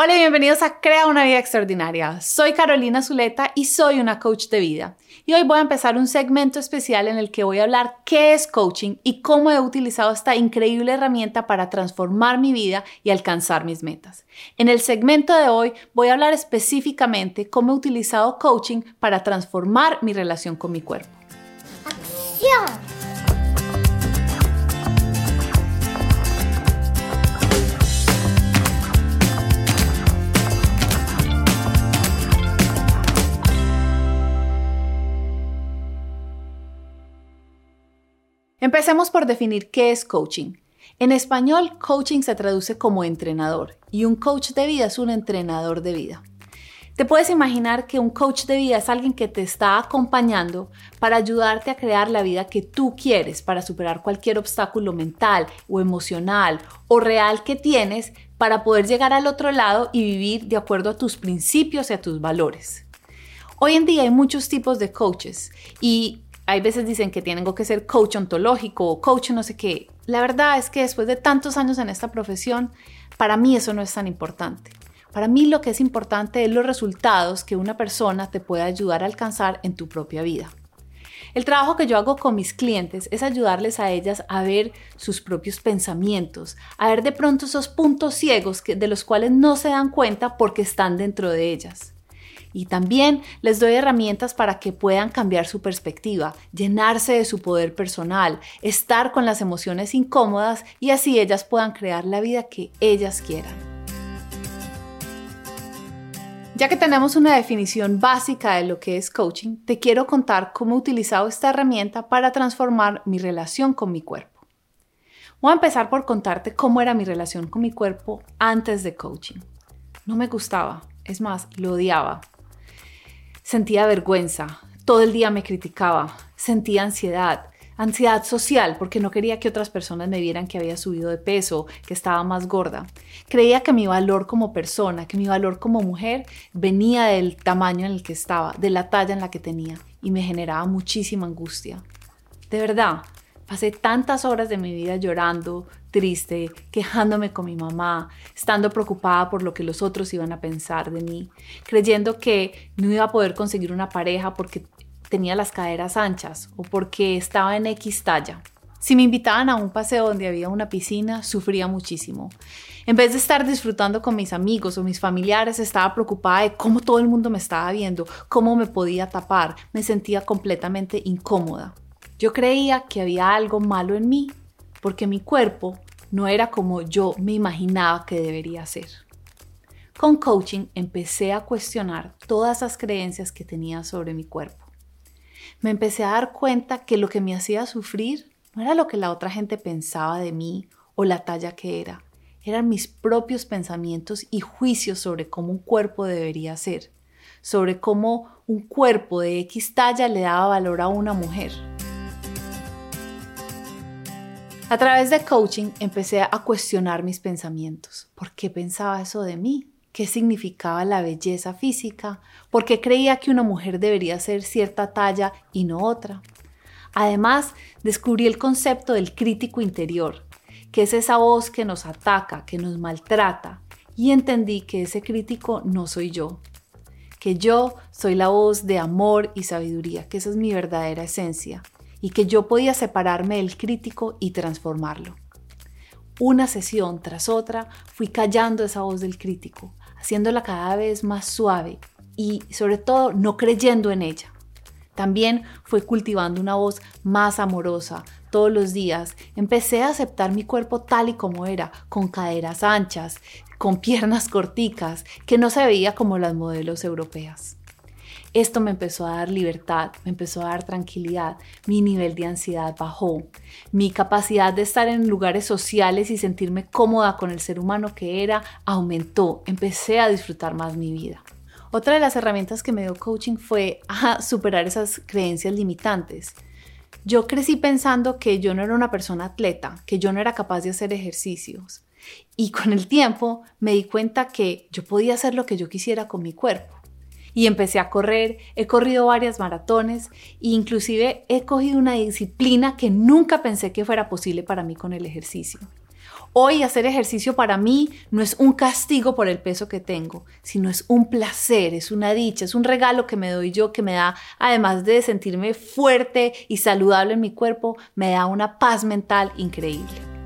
Hola y bienvenidos a Crea una vida extraordinaria. Soy Carolina Zuleta y soy una coach de vida. Y hoy voy a empezar un segmento especial en el que voy a hablar qué es coaching y cómo he utilizado esta increíble herramienta para transformar mi vida y alcanzar mis metas. En el segmento de hoy voy a hablar específicamente cómo he utilizado coaching para transformar mi relación con mi cuerpo. ¡Acción! Empecemos por definir qué es coaching. En español, coaching se traduce como entrenador y un coach de vida es un entrenador de vida. Te puedes imaginar que un coach de vida es alguien que te está acompañando para ayudarte a crear la vida que tú quieres, para superar cualquier obstáculo mental o emocional o real que tienes para poder llegar al otro lado y vivir de acuerdo a tus principios y a tus valores. Hoy en día hay muchos tipos de coaches y hay veces dicen que tienen que ser coach ontológico o coach no sé qué. La verdad es que después de tantos años en esta profesión, para mí eso no es tan importante. Para mí lo que es importante es los resultados que una persona te puede ayudar a alcanzar en tu propia vida. El trabajo que yo hago con mis clientes es ayudarles a ellas a ver sus propios pensamientos, a ver de pronto esos puntos ciegos de los cuales no se dan cuenta porque están dentro de ellas. Y también les doy herramientas para que puedan cambiar su perspectiva, llenarse de su poder personal, estar con las emociones incómodas y así ellas puedan crear la vida que ellas quieran. Ya que tenemos una definición básica de lo que es coaching, te quiero contar cómo he utilizado esta herramienta para transformar mi relación con mi cuerpo. Voy a empezar por contarte cómo era mi relación con mi cuerpo antes de coaching. No me gustaba, es más, lo odiaba. Sentía vergüenza, todo el día me criticaba, sentía ansiedad, ansiedad social porque no quería que otras personas me vieran que había subido de peso, que estaba más gorda. Creía que mi valor como persona, que mi valor como mujer venía del tamaño en el que estaba, de la talla en la que tenía y me generaba muchísima angustia. De verdad, Pasé tantas horas de mi vida llorando, triste, quejándome con mi mamá, estando preocupada por lo que los otros iban a pensar de mí, creyendo que no iba a poder conseguir una pareja porque tenía las caderas anchas o porque estaba en X talla. Si me invitaban a un paseo donde había una piscina, sufría muchísimo. En vez de estar disfrutando con mis amigos o mis familiares, estaba preocupada de cómo todo el mundo me estaba viendo, cómo me podía tapar. Me sentía completamente incómoda. Yo creía que había algo malo en mí porque mi cuerpo no era como yo me imaginaba que debería ser. Con coaching empecé a cuestionar todas esas creencias que tenía sobre mi cuerpo. Me empecé a dar cuenta que lo que me hacía sufrir no era lo que la otra gente pensaba de mí o la talla que era, eran mis propios pensamientos y juicios sobre cómo un cuerpo debería ser, sobre cómo un cuerpo de X talla le daba valor a una mujer. A través de coaching empecé a cuestionar mis pensamientos. ¿Por qué pensaba eso de mí? ¿Qué significaba la belleza física? ¿Por qué creía que una mujer debería ser cierta talla y no otra? Además, descubrí el concepto del crítico interior, que es esa voz que nos ataca, que nos maltrata, y entendí que ese crítico no soy yo, que yo soy la voz de amor y sabiduría, que esa es mi verdadera esencia, y que yo podía separarme del crítico y transformarlo. Una sesión tras otra fui callando esa voz del crítico, haciéndola cada vez más suave y sobre todo no creyendo en ella. También fue cultivando una voz más amorosa. Todos los días empecé a aceptar mi cuerpo tal y como era, con caderas anchas, con piernas corticas, que no se veía como las modelos europeas. Esto me empezó a dar libertad, me empezó a dar tranquilidad, mi nivel de ansiedad bajó, mi capacidad de estar en lugares sociales y sentirme cómoda con el ser humano que era aumentó, empecé a disfrutar más mi vida. Otra de las herramientas que me dio coaching fue a superar esas creencias limitantes. Yo crecí pensando que yo no era una persona atleta, que yo no era capaz de hacer ejercicios. Y con el tiempo me di cuenta que yo podía hacer lo que yo quisiera con mi cuerpo y empecé a correr, he corrido varias maratones e inclusive he cogido una disciplina que nunca pensé que fuera posible para mí con el ejercicio. Hoy hacer ejercicio para mí no es un castigo por el peso que tengo, sino es un placer, es una dicha, es un regalo que me doy yo que me da, además de sentirme fuerte y saludable en mi cuerpo, me da una paz mental increíble.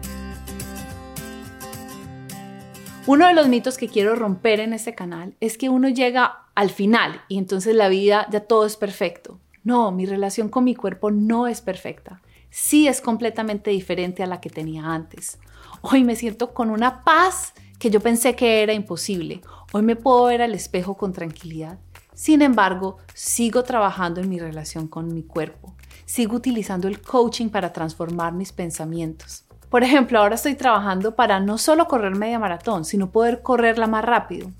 Uno de los mitos que quiero romper en este canal es que uno llega al final y entonces la vida ya todo es perfecto. No, mi relación con mi cuerpo no es perfecta. Sí es completamente diferente a la que tenía antes. Hoy me siento con una paz que yo pensé que era imposible. Hoy me puedo ver al espejo con tranquilidad. Sin embargo, sigo trabajando en mi relación con mi cuerpo. Sigo utilizando el coaching para transformar mis pensamientos. Por ejemplo, ahora estoy trabajando para no solo correr media maratón, sino poder correrla más rápido.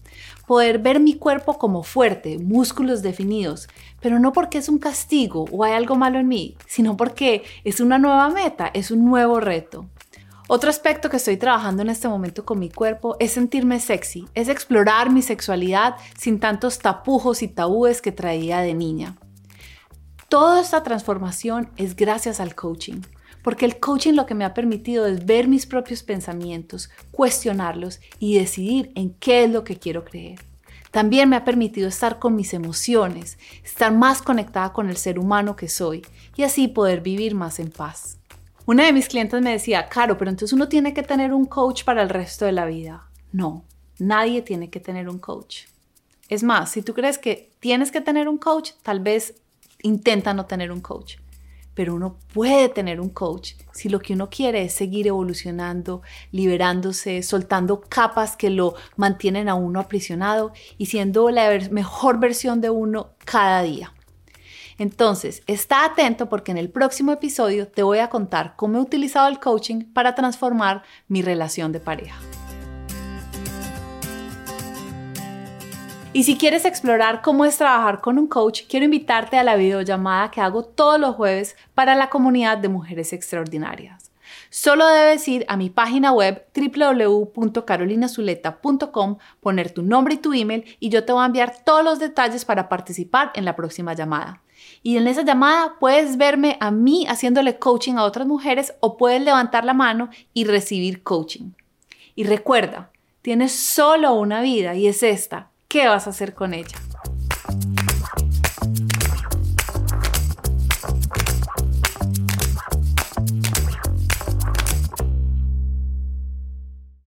Poder ver mi cuerpo como fuerte, músculos definidos, pero no porque es un castigo o hay algo malo en mí, sino porque es una nueva meta, es un nuevo reto. Otro aspecto que estoy trabajando en este momento con mi cuerpo es sentirme sexy, es explorar mi sexualidad sin tantos tapujos y tabúes que traía de niña. Toda esta transformación es gracias al coaching porque el coaching lo que me ha permitido es ver mis propios pensamientos, cuestionarlos y decidir en qué es lo que quiero creer. También me ha permitido estar con mis emociones, estar más conectada con el ser humano que soy y así poder vivir más en paz. Una de mis clientes me decía, Caro, pero entonces uno tiene que tener un coach para el resto de la vida. No, nadie tiene que tener un coach. Es más, si tú crees que tienes que tener un coach, tal vez intenta no tener un coach pero uno puede tener un coach si lo que uno quiere es seguir evolucionando, liberándose, soltando capas que lo mantienen a uno aprisionado y siendo la mejor versión de uno cada día. Entonces, está atento porque en el próximo episodio te voy a contar cómo he utilizado el coaching para transformar mi relación de pareja. Y si quieres explorar cómo es trabajar con un coach, quiero invitarte a la videollamada que hago todos los jueves para la comunidad de mujeres extraordinarias. Solo debes ir a mi página web www.carolinazuleta.com, poner tu nombre y tu email y yo te voy a enviar todos los detalles para participar en la próxima llamada. Y en esa llamada puedes verme a mí haciéndole coaching a otras mujeres o puedes levantar la mano y recibir coaching. Y recuerda, tienes solo una vida y es esta ¿Qué vas a hacer con ella?